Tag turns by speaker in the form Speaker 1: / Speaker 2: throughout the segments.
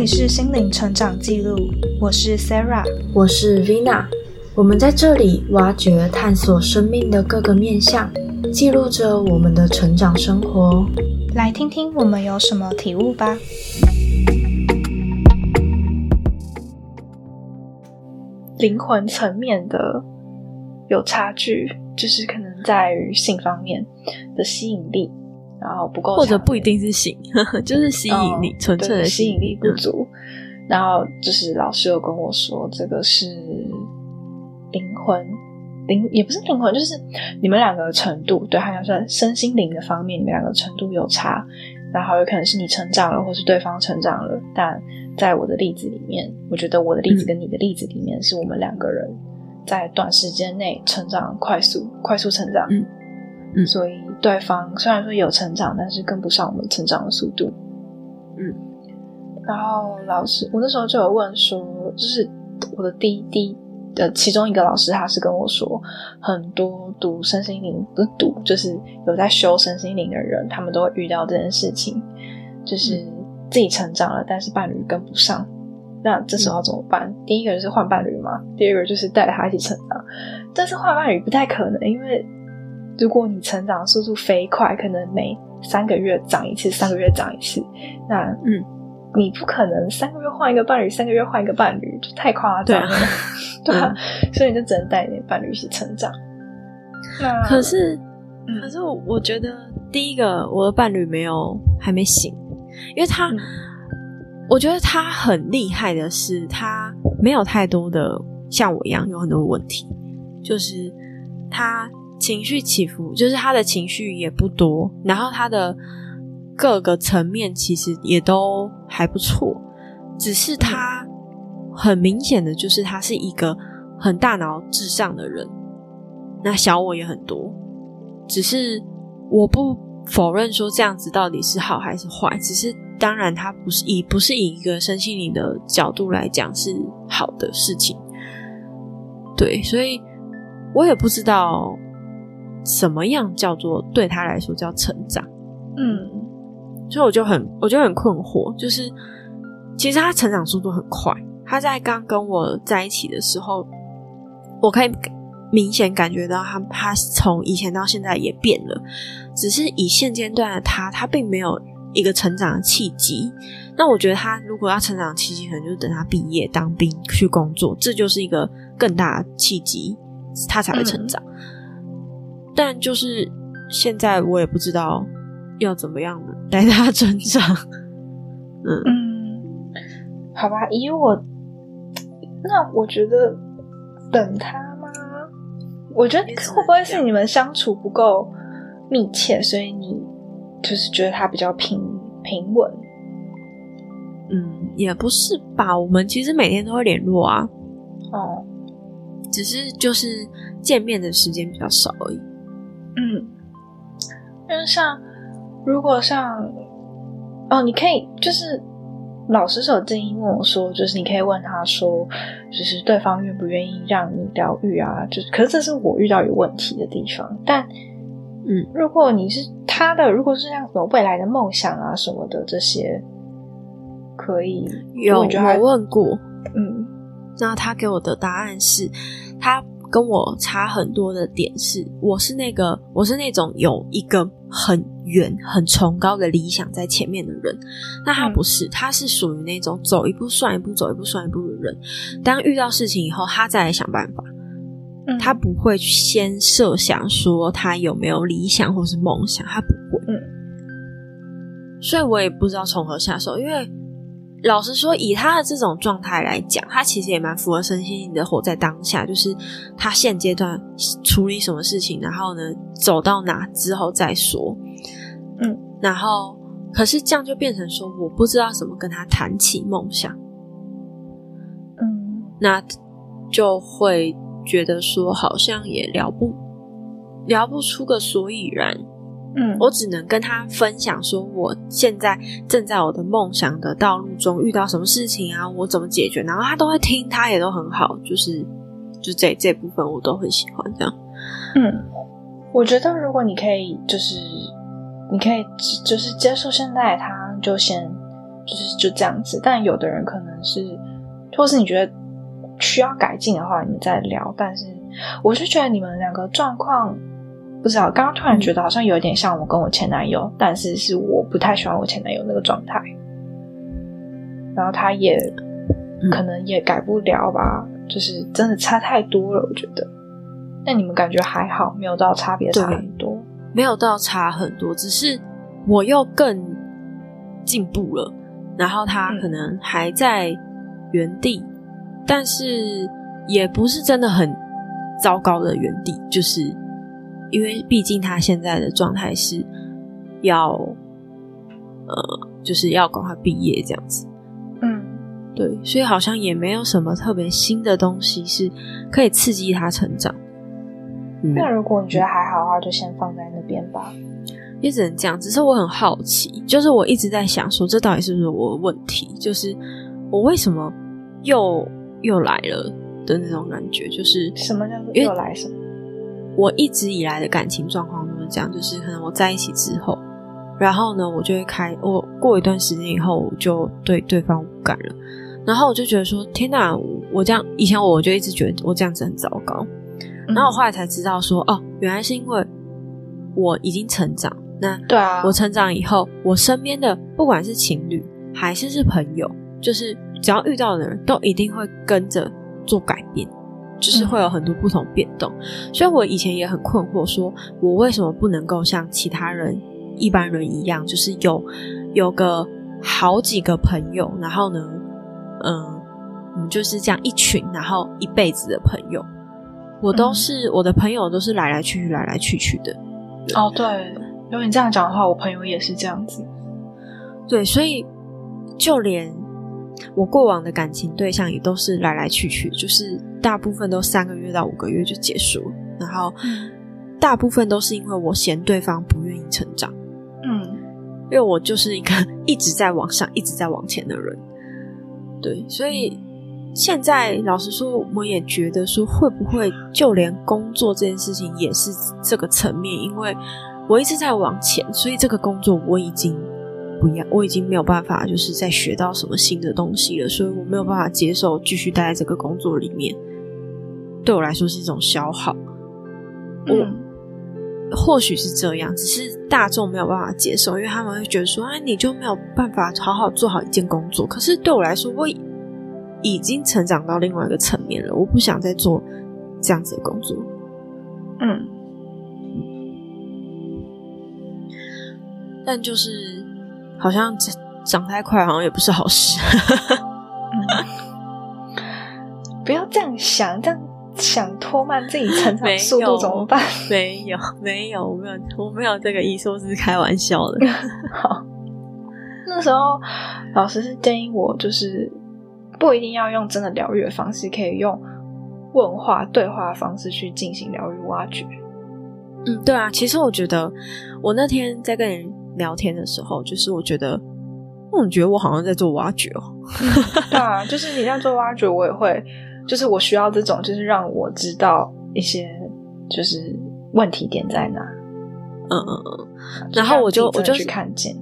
Speaker 1: 里是心灵成长记录，我是 Sarah，
Speaker 2: 我是 Vina。我们在这里挖掘、探索生命的各个面向，记录着我们的成长生活。
Speaker 1: 来听听我们有什么体悟吧。灵魂层面的有差距，就是可能在于性方面的吸引力，然后不够，
Speaker 2: 或者不一定是性，就是吸引力，纯粹的
Speaker 1: 吸引力不足。然后就是老师有跟我说，这个是灵魂灵，也不是灵魂，就是你们两个程度，对，好像是身心灵的方面，你们两个程度有差。然后有可能是你成长了，或是对方成长了，但。在我的例子里面，我觉得我的例子跟你的例子里面，是我们两个人在短时间内成长快速、快速成长。
Speaker 2: 嗯嗯，
Speaker 1: 所以对方虽然说有成长，但是跟不上我们成长的速度。
Speaker 2: 嗯，
Speaker 1: 然后老师，我那时候就有问说，就是我的第一第的其中一个老师，他是跟我说，很多读身心灵不是读，就是有在修身心灵的人，他们都会遇到这件事情，就是。自己成长了，但是伴侣跟不上，那这时候怎么办？第一个就是换伴侣嘛，第二个就是带着他一起成长。但是换伴侣不太可能，因为如果你成长速度飞快，可能每三个月长一次，三个月长一次，那
Speaker 2: 嗯，
Speaker 1: 你不可能三个月换一个伴侣，三个月换一个伴侣，就太夸张了，对 吧？所以你就只能带你的伴侣一起成长。那
Speaker 2: 可是，可是我我觉得第一个我的伴侣没有还没醒。因为他，我觉得他很厉害的是，他没有太多的像我一样有很多问题，就是他情绪起伏，就是他的情绪也不多，然后他的各个层面其实也都还不错，只是他很明显的就是他是一个很大脑至上的人，那小我也很多，只是我不。否认说这样子到底是好还是坏，只是当然，他不是以不是以一个身心灵的角度来讲是好的事情。对，所以我也不知道什么样叫做对他来说叫成长。
Speaker 1: 嗯，
Speaker 2: 所以我就很我就很困惑，就是其实他成长速度很快，他在刚跟我在一起的时候，我可以。明显感觉到他，他从以前到现在也变了，只是以现阶段的他，他并没有一个成长的契机。那我觉得他如果要成长的契机，可能就是等他毕业当兵去工作，这就是一个更大的契机，他才会成长。但就是现在我也不知道要怎么样带他成长。
Speaker 1: 嗯嗯，好吧，以我那我觉得等他吗。我觉得会不会是你们相处不够密切，所以你就是觉得他比较平平稳？
Speaker 2: 嗯，也不是吧。我们其实每天都会联络啊。
Speaker 1: 哦，
Speaker 2: 只是就是见面的时间比较少而已。
Speaker 1: 嗯，因为像如果像哦，你可以就是。老师是有建议问我说，就是你可以问他说，就是对方愿不愿意让你疗愈啊？就是，可是这是我遇到有问题的地方。但，
Speaker 2: 嗯，
Speaker 1: 如果你是他的，如果是像什么未来的梦想啊什么的这些，可以
Speaker 2: 有我问过，
Speaker 1: 嗯，
Speaker 2: 那他给我的答案是，他。跟我差很多的点是，我是那个，我是那种有一个很远、很崇高的理想在前面的人。那他不是，他是属于那种走一步算一步、走一步算一步的人。当遇到事情以后，他再来想办法。他不会先设想说他有没有理想或是梦想，他不会。
Speaker 1: 嗯，
Speaker 2: 所以我也不知道从何下手，因为。老实说，以他的这种状态来讲，他其实也蛮符合身心灵的活在当下。就是他现阶段处理什么事情，然后呢，走到哪之后再说。
Speaker 1: 嗯，
Speaker 2: 然后可是这样就变成说，我不知道怎么跟他谈起梦想。
Speaker 1: 嗯，
Speaker 2: 那就会觉得说，好像也聊不聊不出个所以然。
Speaker 1: 嗯，
Speaker 2: 我只能跟他分享说，我现在正在我的梦想的道路中遇到什么事情啊，我怎么解决，然后他都会听，他也都很好，就是就这这部分我都很喜欢这样。
Speaker 1: 嗯，我觉得如果你可以，就是你可以就是接受现在，他就先就是就这样子。但有的人可能是，或是你觉得需要改进的话，你们再聊。但是我是觉得你们两个状况不知道，刚刚突然觉得好像有点像我跟我前男友，但是是我不太喜欢我前男友那个状态，然后他也可能也改不了吧，就是真的差太多了，我觉得。那你们感觉还好，没有到差别差很多，
Speaker 2: 没有到差很多，只是我又更进步了，然后他可能还在原地，但是也不是真的很糟糕的原地，就是因为毕竟他现在的状态是要呃，就是要赶快毕业这样子，
Speaker 1: 嗯，
Speaker 2: 对，所以好像也没有什么特别新的东西是可以刺激他成长。
Speaker 1: 那如果你觉得还好的话，就先放在那边吧。
Speaker 2: 也只能这样。只是我很好奇，就是我一直在想，说这到底是不是我的问题？就是我为什么又又来了的那种感觉？就是
Speaker 1: 什么叫做又来什么？
Speaker 2: 我一直以来的感情状况都是这样，就是可能我在一起之后，然后呢，我就会开，我过一段时间以后，我就对对方无感了。然后我就觉得说，天哪，我这样以前我就一直觉得我这样子很糟糕。然后我后来才知道说，哦，原来是因为我已经成长。那
Speaker 1: 对啊，
Speaker 2: 我成长以后，我身边的不管是情侣还是是朋友，就是只要遇到的人都一定会跟着做改变，就是会有很多不同变动。所以我以前也很困惑，说我为什么不能够像其他人一般人一样，就是有有个好几个朋友，然后呢，嗯，我们就是这样一群，然后一辈子的朋友。我都是我的朋友，都是来来去去，来来去去的。
Speaker 1: 哦，对，如果你这样讲的话，我朋友也是这样子。
Speaker 2: 对，所以就连我过往的感情对象也都是来来去去，就是大部分都三个月到五个月就结束了。然后大部分都是因为我嫌对方不愿意成长。
Speaker 1: 嗯，
Speaker 2: 因为我就是一个一直在往上、一直在往前的人。对，所以。现在老实说，我们也觉得说，会不会就连工作这件事情也是这个层面？因为我一直在往前，所以这个工作我已经不要，我已经没有办法，就是在学到什么新的东西了，所以我没有办法接受继续待在这个工作里面。对我来说是一种消耗。
Speaker 1: 嗯，
Speaker 2: 或许是这样，只是大众没有办法接受，因为他们会觉得说，哎，你就没有办法好好做好一件工作。可是对我来说，我。已经成长到另外一个层面了，我不想再做这样子的工作。
Speaker 1: 嗯，
Speaker 2: 但就是好像长长太快，好像也不是好事。
Speaker 1: 不要这样想，这样想拖慢自己成长速度怎么办？
Speaker 2: 没有，没有，我没有，我没有这个意思，我是开玩笑的。
Speaker 1: 好，那时候老师是建议我就是。不一定要用真的疗愈的方式，可以用问话、对话的方式去进行疗愈挖掘。
Speaker 2: 嗯，对啊，其实我觉得，我那天在跟人聊天的时候，就是我觉得，我觉得我好像在做挖掘哦。
Speaker 1: 对啊，就是你在做挖掘，我也会，就是我需要这种，就是让我知道一些，就是问题点在哪。
Speaker 2: 嗯嗯嗯，然后我就我就
Speaker 1: 去看见。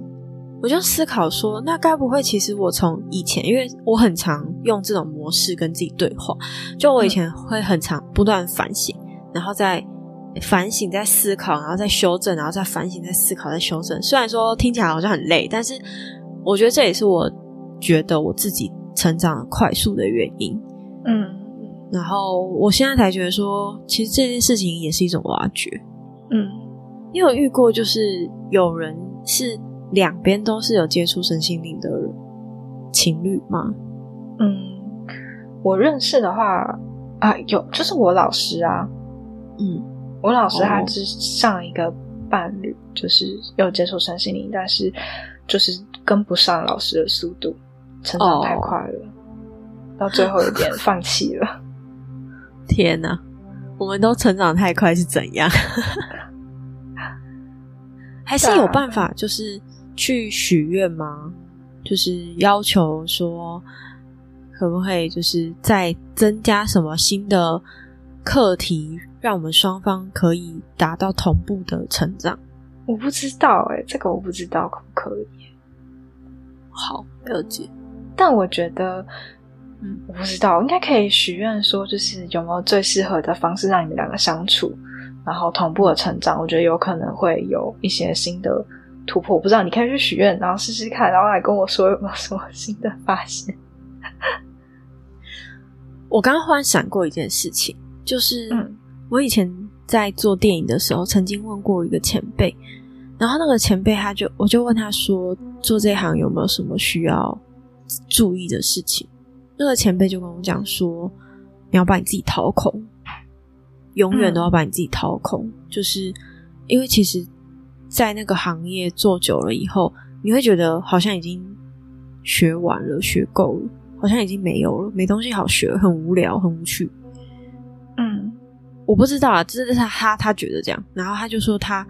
Speaker 2: 我就思考说，那该不会其实我从以前，因为我很常用这种模式跟自己对话，就我以前会很常不断反省，然后再反省、再思考，然后再修正，然后再反省、再思考、再修正。虽然说听起来好像很累，但是我觉得这也是我觉得我自己成长快速的原因。
Speaker 1: 嗯，
Speaker 2: 然后我现在才觉得说，其实这件事情也是一种挖掘。
Speaker 1: 嗯，
Speaker 2: 你有遇过就是有人是？两边都是有接触身心灵的情侣吗？
Speaker 1: 嗯，我认识的话啊，有，就是我老师啊，
Speaker 2: 嗯，
Speaker 1: 我老师他是上一个伴侣，就是有接触身心灵，但是就是跟不上老师的速度，成长太快了，到最后有点放弃了。
Speaker 2: 天哪，我们都成长太快是怎样？还是有办法，就是。去许愿吗？就是要求说，可不可以就是再增加什么新的课题，让我们双方可以达到同步的成长？
Speaker 1: 我不知道哎，这个我不知道可不可以。
Speaker 2: 好，了解。
Speaker 1: 但我觉得，嗯，我不知道，应该可以许愿说，就是有没有最适合的方式让你们两个相处，然后同步的成长。我觉得有可能会有一些新的突破。我不知道，你可以去许愿，然后试试看，然后来跟我说有没有什么新的发现。
Speaker 2: 我刚刚忽然闪过一件事情，就是我以前在做电影的时候，曾经问过一个前辈，然后那个前辈他就我就问他说，做这行有没有什么需要？注意的事情，那个前辈就跟我讲说：“你要把你自己掏空，永远都要把你自己掏空。就是因为其实，在那个行业做久了以后，你会觉得好像已经学完了、学够了，好像已经没有了，没东西好学，很无聊、很无趣。”
Speaker 1: 嗯，
Speaker 2: 我不知道啊，这是他他他觉得这样，然后他就说他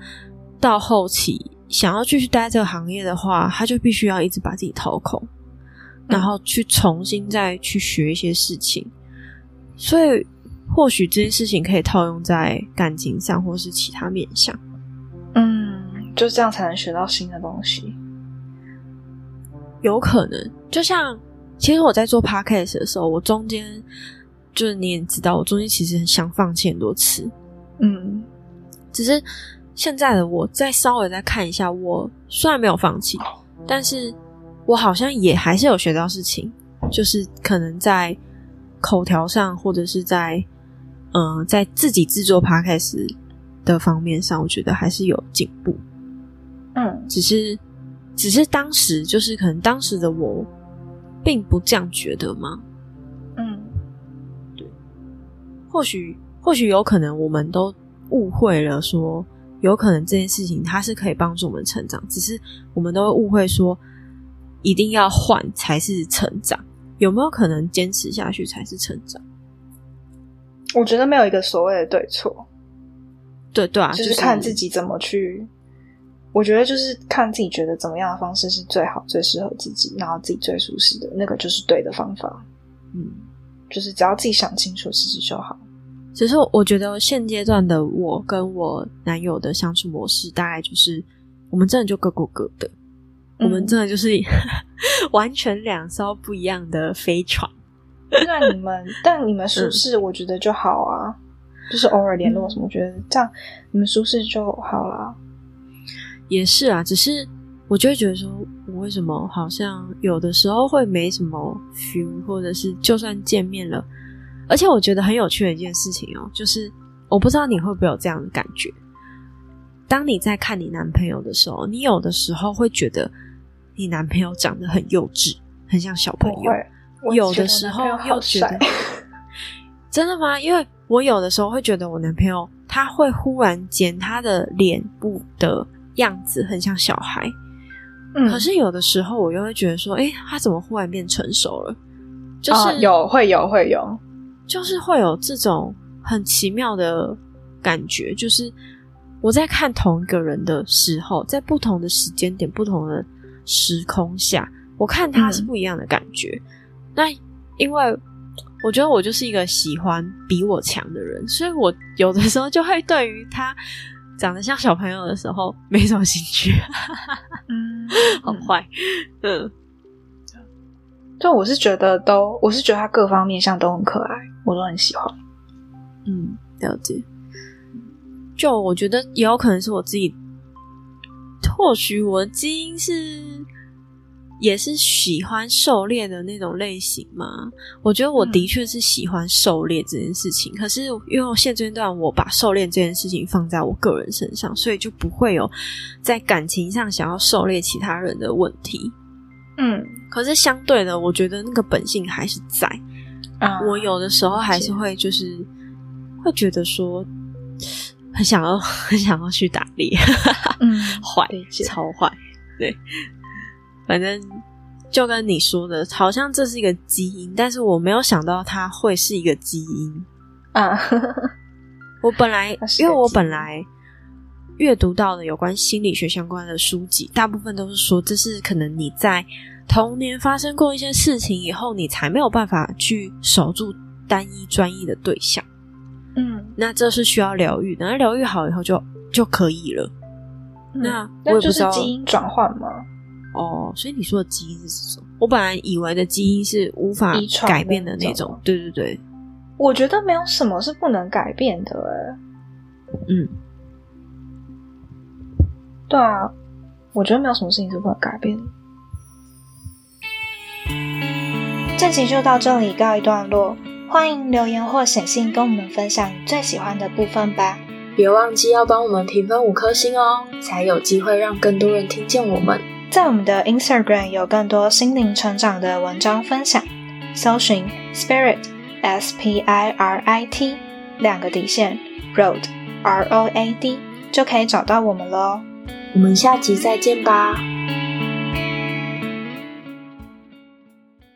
Speaker 2: 到后期想要继续待这个行业的话，他就必须要一直把自己掏空。然后去重新再去学一些事情，所以或许这件事情可以套用在感情上，或是其他面向。
Speaker 1: 嗯，就这样才能学到新的东西。
Speaker 2: 有可能，就像其实我在做 podcast 的时候，我中间就是你也知道，我中间其实很想放弃很多次。
Speaker 1: 嗯，
Speaker 2: 只是现在的我再稍微再看一下，我虽然没有放弃，但是。我好像也还是有学到事情，就是可能在口条上，或者是在嗯，在自己制作 podcast 的方面上，我觉得还是有进步。
Speaker 1: 嗯，
Speaker 2: 只是只是当时就是可能当时的我并不这样觉得吗？
Speaker 1: 嗯，
Speaker 2: 对，或许或许有可能我们都误会了，说有可能这件事情它是可以帮助我们成长，只是我们都误会说。一定要换才是成长，有没有可能坚持下去才是成长？
Speaker 1: 我觉得没有一个所谓的对错，
Speaker 2: 对对啊，
Speaker 1: 就是看自己怎么去。我觉得就是看自己觉得怎么样的方式是最好、最适合自己，然后自己最舒适的那个就是对的方法。
Speaker 2: 嗯，
Speaker 1: 就是只要自己想清楚，其实就好。
Speaker 2: 只是我觉得现阶段的我跟我男友的相处模式，大概就是我们真的就各过各的。我们真的就是 完全两艘不一样的飞船。
Speaker 1: 那你们，但你们舒适，我觉得就好啊。就是偶尔联络什么，我觉得这样你们舒适就好了。
Speaker 2: 也是啊，只是我就会觉得说，我为什么好像有的时候会没什么 feel，或者是就算见面了，而且我觉得很有趣的一件事情哦，就是我不知道你会不会有这样的感觉。当你在看你男朋友的时候，你有的时候会觉得。你男朋友长得很幼稚，很像小朋友。有的时候又觉得 真的吗？因为我有的时候会觉得我男朋友他会忽然间他的脸部的样子很像小孩，
Speaker 1: 嗯，
Speaker 2: 可是有的时候我又会觉得说，哎，他怎么忽然变成熟了？就是
Speaker 1: 有会有会有，
Speaker 2: 就是会有这种很奇妙的感觉。就是我在看同一个人的时候，在不同的时间点，不同的。时空下，我看他是不一样的感觉。那因为我觉得我就是一个喜欢比我强的人，所以我有的时候就会对于他长得像小朋友的时候没什么兴趣。
Speaker 1: 嗯，
Speaker 2: 好坏。嗯，
Speaker 1: 就我是觉得都，我是觉得他各方面相都很可爱，我都很喜欢。
Speaker 2: 嗯，了解。就我觉得也有可能是我自己。或许我的基因是也是喜欢狩猎的那种类型吗？我觉得我的确是喜欢狩猎这件事情。可是因为现阶段我把狩猎这件事情放在我个人身上，所以就不会有在感情上想要狩猎其他人的问题。
Speaker 1: 嗯，
Speaker 2: 可是相对的，我觉得那个本性还是在。
Speaker 1: 啊，
Speaker 2: 我有的时候还是会就是会觉得说。很想要，很想要去打猎，
Speaker 1: 嗯，
Speaker 2: 坏，超坏，对，反正就跟你说的，好像这是一个基因，但是我没有想到它会是一个基因
Speaker 1: 啊！
Speaker 2: 我本来，因为我本来阅读到的有关心理学相关的书籍，大部分都是说这是可能你在童年发生过一些事情以后，你才没有办法去守住单一专一的对象。
Speaker 1: 嗯，
Speaker 2: 那这是需要疗愈，等它疗愈好以后就就可以了。那我也不知道
Speaker 1: 基因转换吗？
Speaker 2: 哦，所以你说的基因是什么？我本来以为的基因是无法改变的
Speaker 1: 的那种
Speaker 2: 那种。对对对，
Speaker 1: 我觉得没有什么是不能改变的，哎，
Speaker 2: 嗯，
Speaker 1: 对啊，我觉得没有什么事情是不能改变的。这集就到这里告一段落，欢迎留言或写信跟我们分享你最喜欢的部分吧。
Speaker 3: 别忘记要帮我们评分五颗星哦，才有机会让更多人听见我们。
Speaker 1: 在我们的 Instagram 有更多心灵成长的文章分享，搜寻 Spirit S P I R I T 两个底线 Road R O A D 就可以找到我们喽。
Speaker 3: 我们下集再见吧。